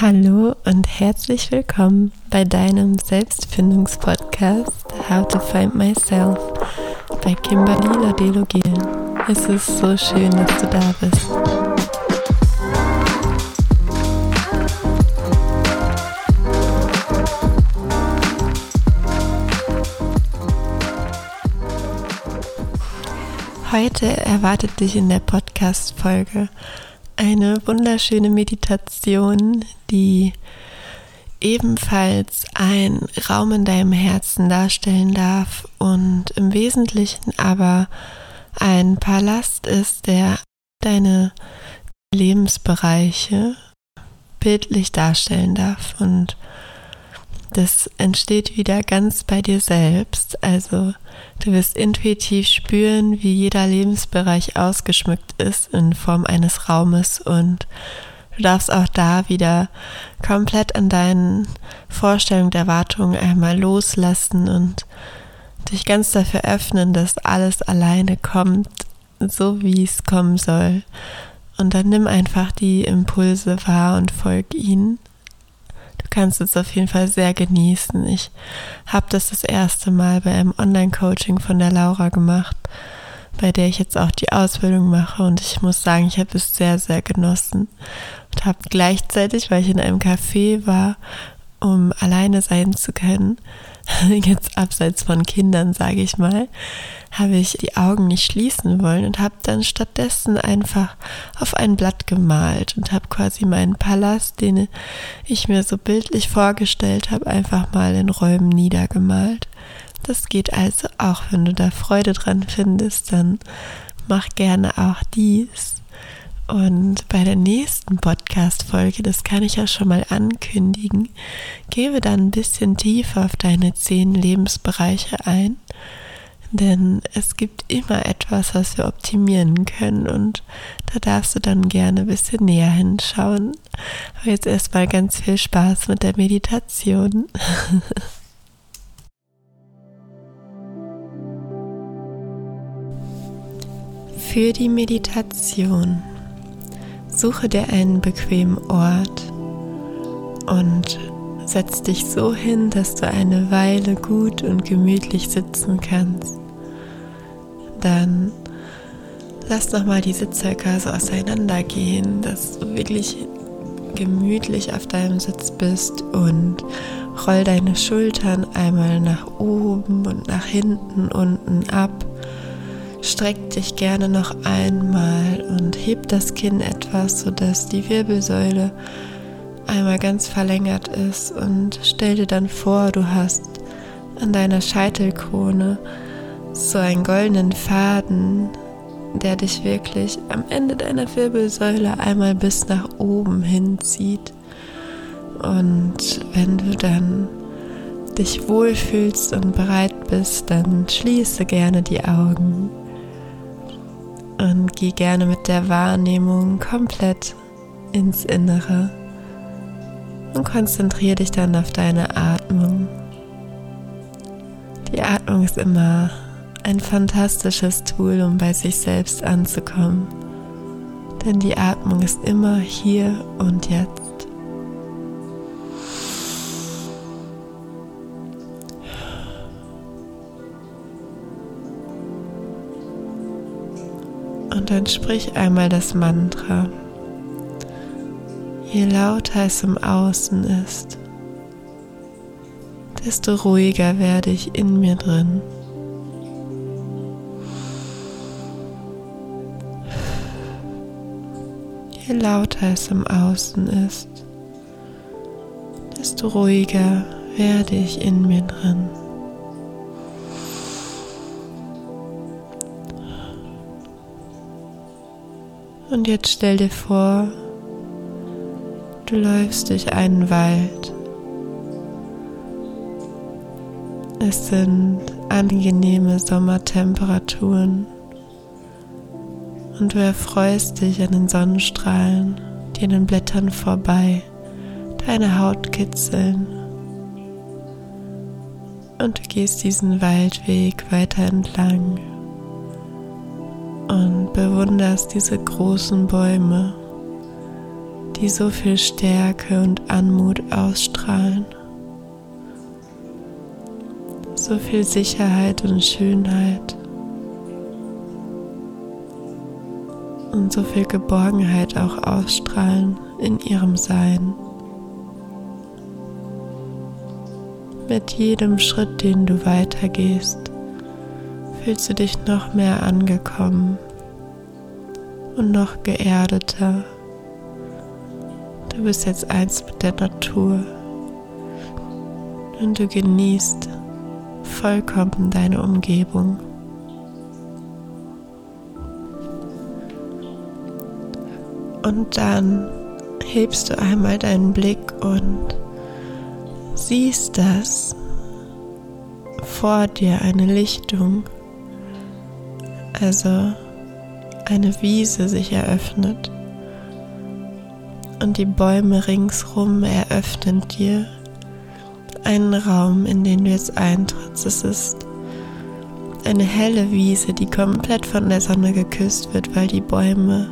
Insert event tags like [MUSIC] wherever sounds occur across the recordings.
Hallo und herzlich willkommen bei deinem Selbstfindungspodcast How to Find Myself bei Kimberly Ladelo Gielen. Es ist so schön, dass du da bist. Heute erwartet dich in der Podcast-Folge eine wunderschöne Meditation, die ebenfalls ein Raum in deinem Herzen darstellen darf und im Wesentlichen aber ein Palast ist, der deine Lebensbereiche bildlich darstellen darf und das entsteht wieder ganz bei dir selbst. Also du wirst intuitiv spüren, wie jeder Lebensbereich ausgeschmückt ist in Form eines Raumes und du darfst auch da wieder komplett an deinen Vorstellungen Erwartungen einmal loslassen und dich ganz dafür öffnen, dass alles alleine kommt, so wie es kommen soll. Und dann nimm einfach die Impulse wahr und folg ihnen kannst es auf jeden Fall sehr genießen. Ich habe das das erste Mal bei einem Online-Coaching von der Laura gemacht, bei der ich jetzt auch die Ausbildung mache und ich muss sagen, ich habe es sehr, sehr genossen und habe gleichzeitig, weil ich in einem Café war, um alleine sein zu können, [LAUGHS] jetzt abseits von Kindern, sage ich mal, habe ich die Augen nicht schließen wollen und habe dann stattdessen einfach auf ein Blatt gemalt und habe quasi meinen Palast, den ich mir so bildlich vorgestellt habe, einfach mal in Räumen niedergemalt. Das geht also auch, wenn du da Freude dran findest, dann mach gerne auch dies. Und bei der nächsten Podcast-Folge, das kann ich ja schon mal ankündigen, gebe dann ein bisschen tiefer auf deine zehn Lebensbereiche ein. Denn es gibt immer etwas, was wir optimieren können und da darfst du dann gerne ein bisschen näher hinschauen. Aber jetzt erstmal ganz viel Spaß mit der Meditation. [LAUGHS] Für die Meditation Suche dir einen bequemen Ort und setz dich so hin, dass du eine Weile gut und gemütlich sitzen kannst. Dann lass nochmal die Sitzhöcker so auseinandergehen, dass du wirklich gemütlich auf deinem Sitz bist und roll deine Schultern einmal nach oben und nach hinten, unten ab Streck dich gerne noch einmal und heb das Kinn etwas, sodass die Wirbelsäule einmal ganz verlängert ist und stell dir dann vor, du hast an deiner Scheitelkrone so einen goldenen Faden, der dich wirklich am Ende deiner Wirbelsäule einmal bis nach oben hinzieht. Und wenn du dann dich wohlfühlst und bereit bist, dann schließe gerne die Augen und geh gerne mit der Wahrnehmung komplett ins Innere und konzentriere dich dann auf deine Atmung. Die Atmung ist immer ein fantastisches Tool, um bei sich selbst anzukommen, denn die Atmung ist immer hier und jetzt. Dann sprich einmal das Mantra. Je lauter es im Außen ist, desto ruhiger werde ich in mir drin. Je lauter es im Außen ist, desto ruhiger werde ich in mir drin. Und jetzt stell dir vor, du läufst durch einen Wald. Es sind angenehme Sommertemperaturen und du erfreust dich an den Sonnenstrahlen, die an den Blättern vorbei deine Haut kitzeln. Und du gehst diesen Waldweg weiter entlang und bewunderst diese großen Bäume, die so viel Stärke und Anmut ausstrahlen. So viel Sicherheit und Schönheit. Und so viel Geborgenheit auch ausstrahlen in ihrem Sein. Mit jedem Schritt, den du weitergehst, fühlst du dich noch mehr angekommen und noch geerdeter. Du bist jetzt eins mit der Natur und du genießt vollkommen deine Umgebung. Und dann hebst du einmal deinen Blick und siehst, dass vor dir eine Lichtung, also eine Wiese sich eröffnet und die Bäume ringsrum eröffnen dir einen Raum, in den du jetzt eintrittst. Es ist eine helle Wiese, die komplett von der Sonne geküsst wird, weil die Bäume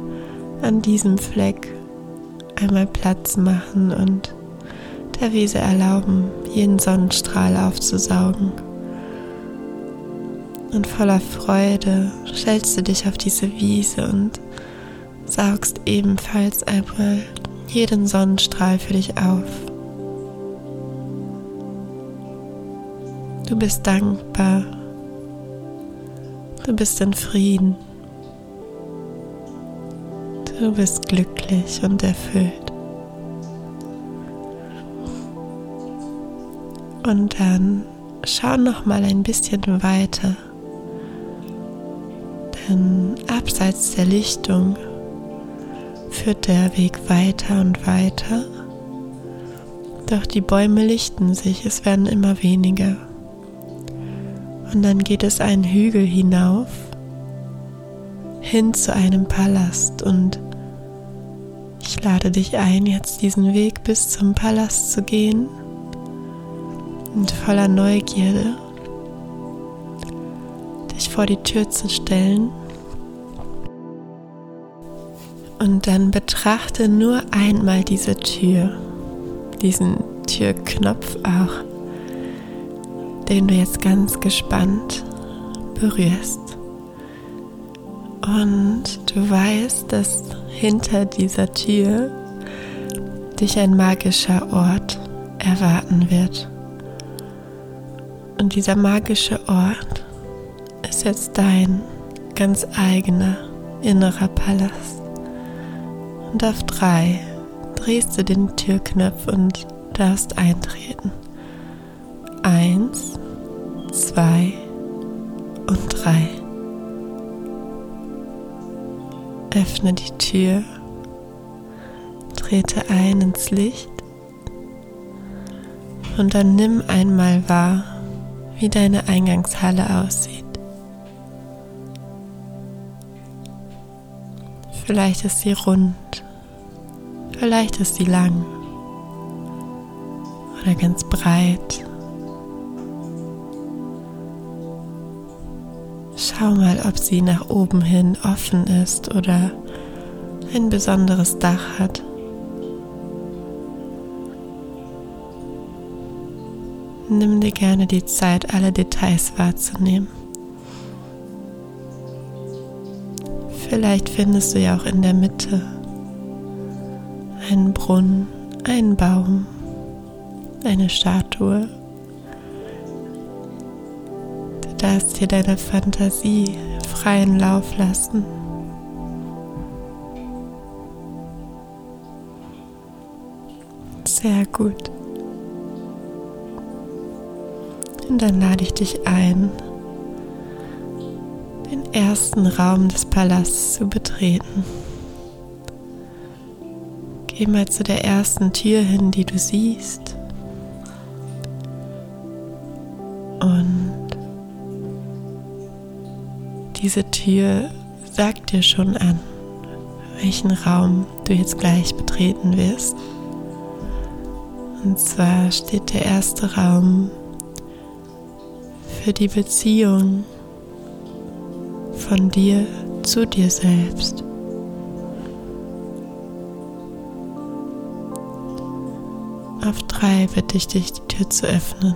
an diesem Fleck einmal Platz machen und der Wiese erlauben, jeden Sonnenstrahl aufzusaugen. Und voller Freude stellst du dich auf diese Wiese und saugst ebenfalls einmal jeden Sonnenstrahl für dich auf. Du bist dankbar. Du bist in Frieden. Du bist glücklich und erfüllt. Und dann schau noch mal ein bisschen weiter. Denn abseits der Lichtung führt der Weg weiter und weiter. Doch die Bäume lichten sich, es werden immer weniger. Und dann geht es einen Hügel hinauf, hin zu einem Palast. Und ich lade dich ein, jetzt diesen Weg bis zum Palast zu gehen und voller Neugierde vor die Tür zu stellen. Und dann betrachte nur einmal diese Tür, diesen Türknopf auch den du jetzt ganz gespannt berührst. Und du weißt, dass hinter dieser Tür dich ein magischer Ort erwarten wird. Und dieser magische Ort jetzt dein ganz eigener innerer Palast. Und auf drei drehst du den Türknopf und darfst eintreten. Eins, zwei und drei. Öffne die Tür, trete ein ins Licht und dann nimm einmal wahr, wie deine Eingangshalle aussieht. Vielleicht ist sie rund, vielleicht ist sie lang oder ganz breit Schau mal, ob sie nach oben hin offen ist oder ein besonderes Dach hat. Nimm dir gerne die Zeit, alle Details wahrzunehmen. Vielleicht findest du ja auch in der Mitte einen Brunnen, einen Baum, eine Statue darfst dir deiner Fantasie freien Lauf lassen. Sehr gut. Und dann lade ich dich ein, ersten Raum des Palasts zu betreten. Geh mal zu der ersten Tür hin, die du siehst. Diese Tür sagt dir schon an, welchen Raum du jetzt gleich betreten wirst. Und zwar steht der erste Raum für die Beziehung von dir zu dir selbst. Auf drei bitte ich dich, die Tür zu öffnen.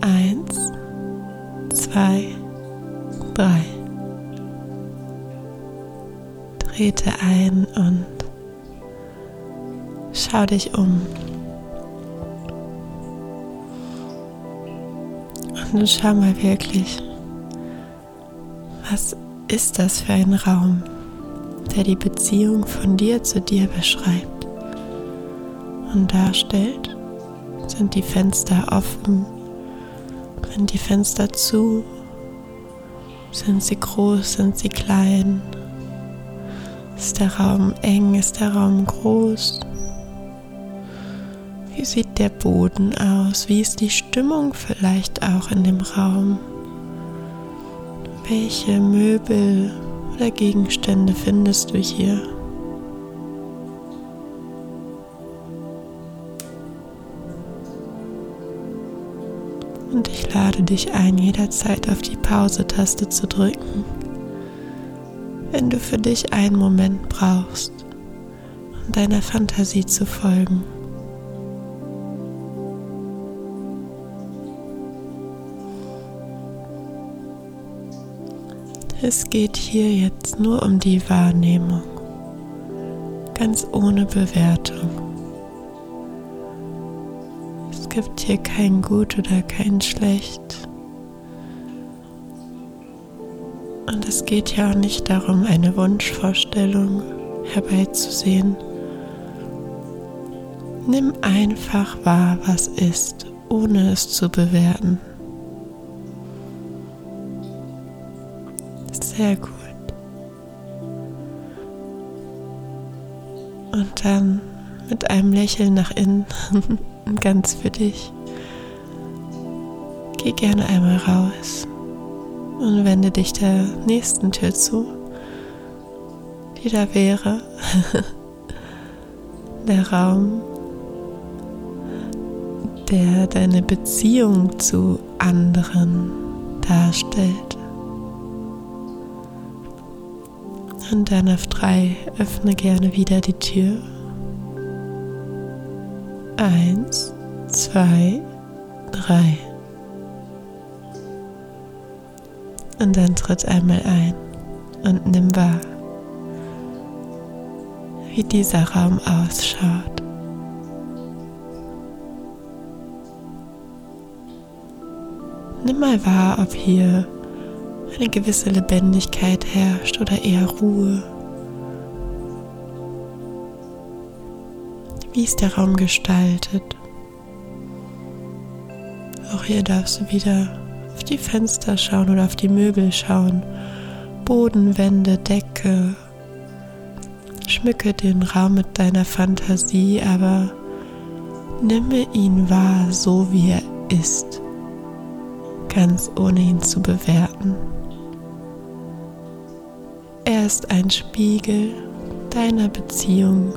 Eins, zwei, drei. Trete ein und schau dich um. Und schau mal wirklich, was ist das für ein Raum, der die Beziehung von dir zu dir beschreibt und darstellt? Sind die Fenster offen? Sind die Fenster zu? Sind sie groß? Sind sie klein? Ist der Raum eng? Ist der Raum groß? Wie sieht der Boden aus? Wie ist die Stimmung vielleicht auch in dem Raum? Welche Möbel oder Gegenstände findest du hier? Und ich lade dich ein, jederzeit auf die Pause-Taste zu drücken, wenn du für dich einen Moment brauchst, um deiner Fantasie zu folgen. Es geht hier jetzt nur um die Wahrnehmung, ganz ohne Bewertung. Es gibt hier kein Gut oder kein Schlecht. Und es geht ja auch nicht darum, eine Wunschvorstellung herbeizusehen. Nimm einfach wahr, was ist, ohne es zu bewerten. Sehr gut. Und dann mit einem Lächeln nach innen, [LAUGHS] ganz für dich. Geh gerne einmal raus und wende dich der nächsten Tür zu, die da wäre. [LAUGHS] der Raum, der deine Beziehung zu anderen darstellt. Und dann auf drei öffne gerne wieder die Tür. Eins, zwei, drei. Und dann tritt einmal ein und nimm wahr, wie dieser Raum ausschaut. Nimm mal wahr, ob hier eine gewisse Lebendigkeit herrscht oder eher Ruhe. Wie ist der Raum gestaltet? Auch hier darfst du wieder auf die Fenster schauen oder auf die Möbel schauen. Boden, Wände, Decke. Schmücke den Raum mit deiner Fantasie, aber nimme ihn wahr, so wie er ist, ganz ohne ihn zu bewerten. Er ist ein Spiegel deiner Beziehung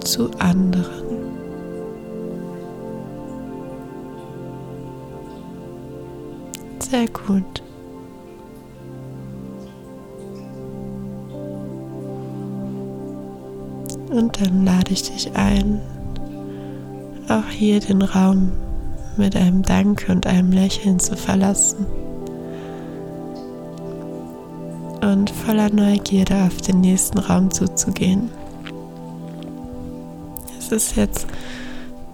zu anderen. Sehr gut. Und dann lade ich dich ein, auch hier den Raum mit einem Danke und einem Lächeln zu verlassen und voller Neugierde auf den nächsten Raum zuzugehen. Es ist jetzt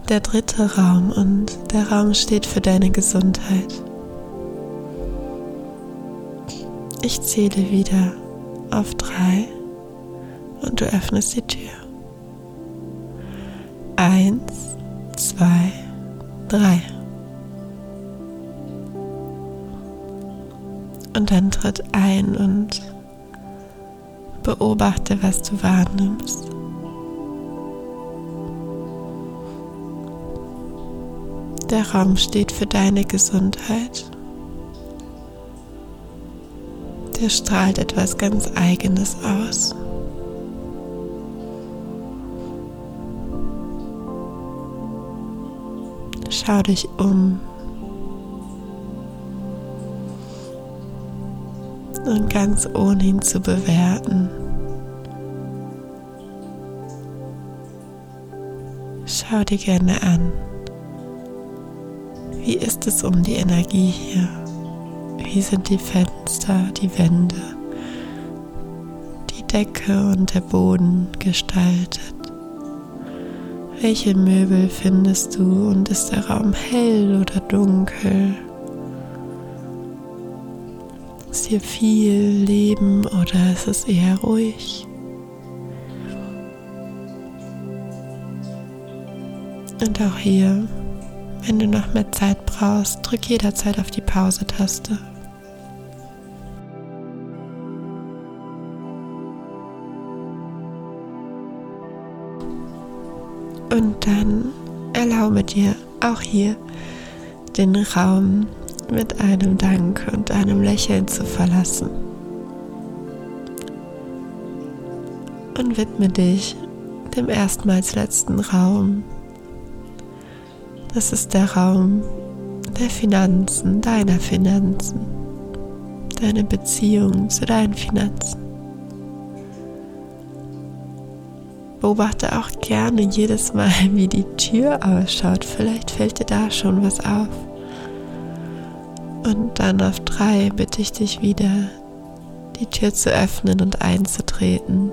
der dritte Raum und der Raum steht für deine Gesundheit. Ich zähle wieder auf drei und du öffnest die Tür. Eins, zwei, drei. Und dann tritt ein und beobachte, was du wahrnimmst. Der Raum steht für deine Gesundheit. Der strahlt etwas ganz Eigenes aus. Schau dich um. Und ganz ohne ihn zu bewerten. Schau dir gerne an. Wie ist es um die Energie hier? Wie sind die Fenster, die Wände, die Decke und der Boden gestaltet? Welche Möbel findest du und ist der Raum hell oder dunkel? Hier viel Leben oder ist es eher ruhig? Und auch hier, wenn du noch mehr Zeit brauchst, drück jederzeit auf die Pause-Taste. Und dann erlaube dir auch hier den Raum mit einem Dank und einem Lächeln zu verlassen. Und widme dich dem erstmals letzten Raum. Das ist der Raum der Finanzen, deiner Finanzen, deine Beziehung zu deinen Finanzen. Beobachte auch gerne jedes Mal, [LAUGHS] wie die Tür ausschaut. Vielleicht fällt dir da schon was auf. Und dann auf drei bitte ich dich wieder, die Tür zu öffnen und einzutreten.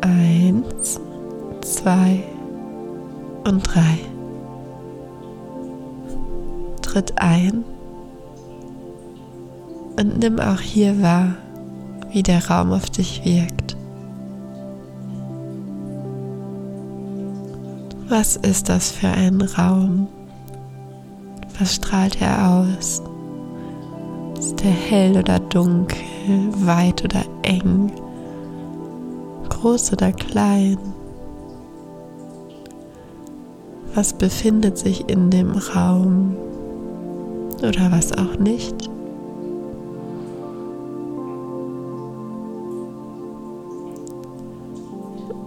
Eins, zwei und drei. Tritt ein und nimm auch hier wahr, wie der Raum auf dich wirkt. Was ist das für ein Raum? Was strahlt er aus? Ist er hell oder dunkel, weit oder eng, groß oder klein? Was befindet sich in dem Raum oder was auch nicht?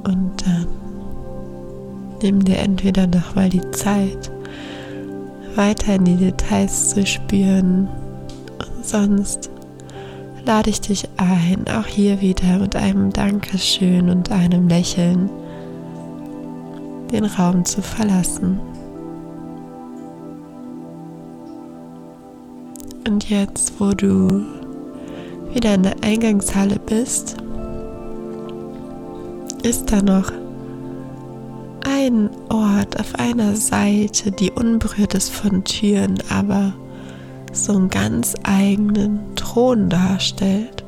Und dann Nimm dir entweder nochmal die Zeit, weiter in die Details zu spüren. Und sonst lade ich dich ein, auch hier wieder mit einem Dankeschön und einem Lächeln den Raum zu verlassen. Und jetzt, wo du wieder in der Eingangshalle bist, ist da noch ein Ort auf einer Seite, die unberührt ist von Türen, aber so einen ganz eigenen Thron darstellt.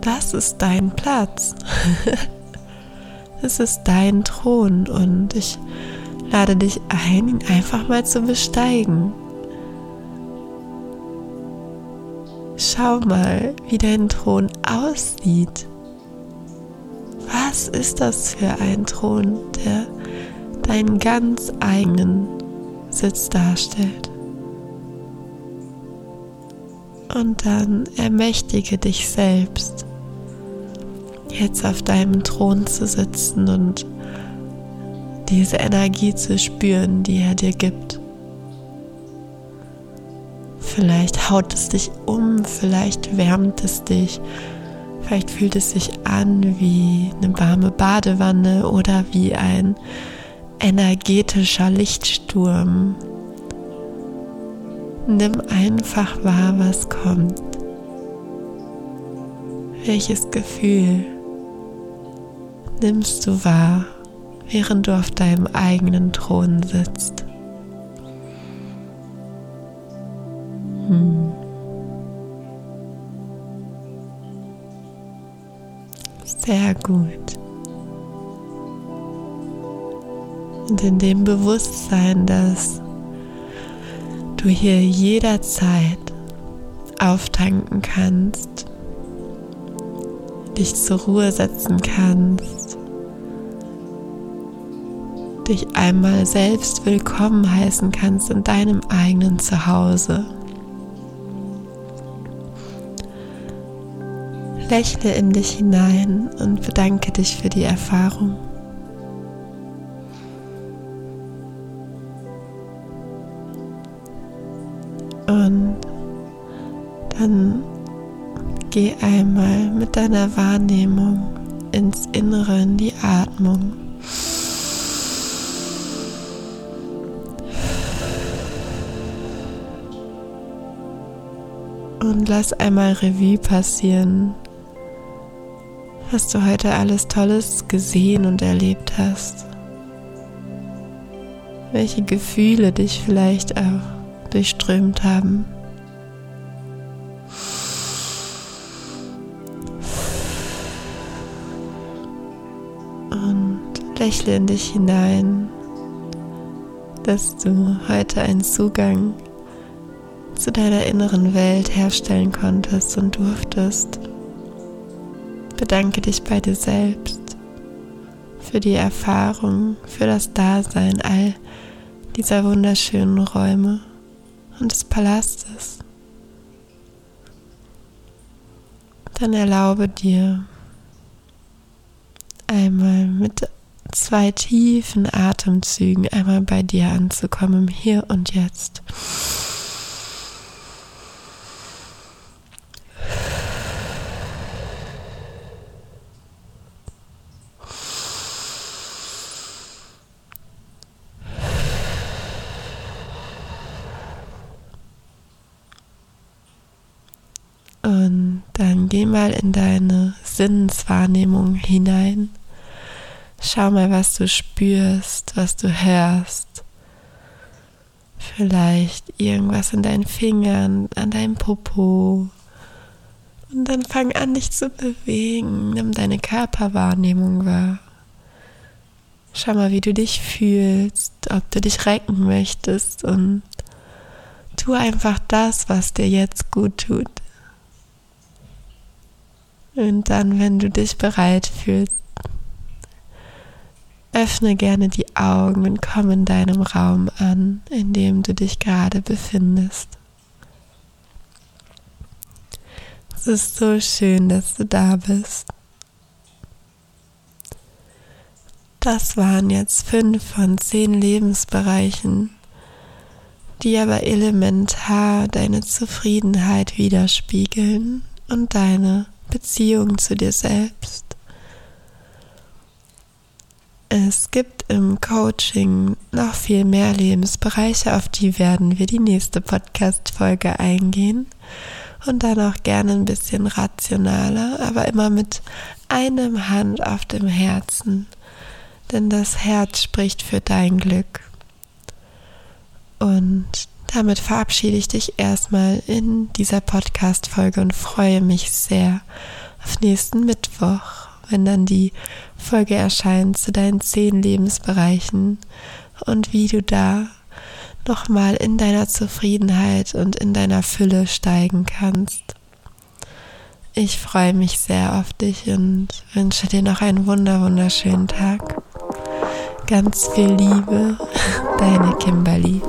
Das ist dein Platz. [LAUGHS] Es ist dein Thron und ich lade dich ein, ihn einfach mal zu besteigen. Schau mal, wie dein Thron aussieht. Was ist das für ein Thron, der deinen ganz eigenen Sitz darstellt? Und dann ermächtige dich selbst, jetzt auf deinem Thron zu sitzen und diese Energie zu spüren, die er dir gibt. Vielleicht haut es dich um, vielleicht wärmt es dich, Vielleicht fühlt es sich an wie eine warme Badewanne oder wie ein energetischer Lichtsturm. Nimm einfach wahr, was kommt. Welches Gefühl nimmst du wahr, während du auf deinem eigenen Thron sitzt? Sehr gut. Und in dem Bewusstsein, dass du hier jederzeit auftanken kannst, dich zur Ruhe setzen kannst, dich einmal selbst willkommen heißen kannst in deinem eigenen Zuhause. Lächle in dich hinein und bedanke dich für die Erfahrung. Und dann geh einmal mit deiner Wahrnehmung ins Innere, in die Atmung. Und lass einmal Revue passieren, was du heute alles Tolles gesehen und erlebt hast. Welche Gefühle dich vielleicht auch durchströmt haben. Und lächle in dich hinein, dass du heute einen Zugang zu deiner inneren Welt herstellen konntest und durftest. Bedanke dich bei dir selbst für die Erfahrung, für das Dasein all dieser wunderschönen Räume und des Palastes. Dann erlaube dir einmal mit zwei tiefen Atemzügen einmal bei dir anzukommen, hier und jetzt. Und dann geh mal in deine Sinneswahrnehmung hinein. Schau mal, was du spürst, was du hörst. Vielleicht irgendwas in deinen Fingern, an deinem Popo. Und dann fang an, dich zu bewegen. Nimm deine Körperwahrnehmung wahr. Schau mal, wie du dich fühlst, ob du dich recken möchtest und tu einfach das, was dir jetzt gut tut. Und dann, wenn du dich bereit fühlst, öffne gerne die Augen und komm in deinem Raum an, in dem du dich gerade befindest. Es ist so schön, dass du da bist. Das waren jetzt fünf von zehn Lebensbereichen, die aber elementar deine Zufriedenheit widerspiegeln und deine Beziehung zu dir selbst. Es gibt im Coaching noch viel mehr Lebensbereiche, auf die werden wir die nächste Podcast-Folge eingehen und dann auch gerne ein bisschen rationaler, aber immer mit einem Hand auf dem Herzen, denn das Herz spricht für dein Glück. Und damit verabschiede ich dich erstmal in dieser Podcast-Folge und freue mich sehr auf nächsten Mittwoch, wenn dann die Folge erscheint zu deinen zehn Lebensbereichen und wie du da nochmal in deiner Zufriedenheit und in deiner Fülle steigen kannst. Ich freue mich sehr auf dich und wünsche dir noch einen wunder wunderschönen Tag. Ganz viel Liebe, [LAUGHS] deine Kimberly.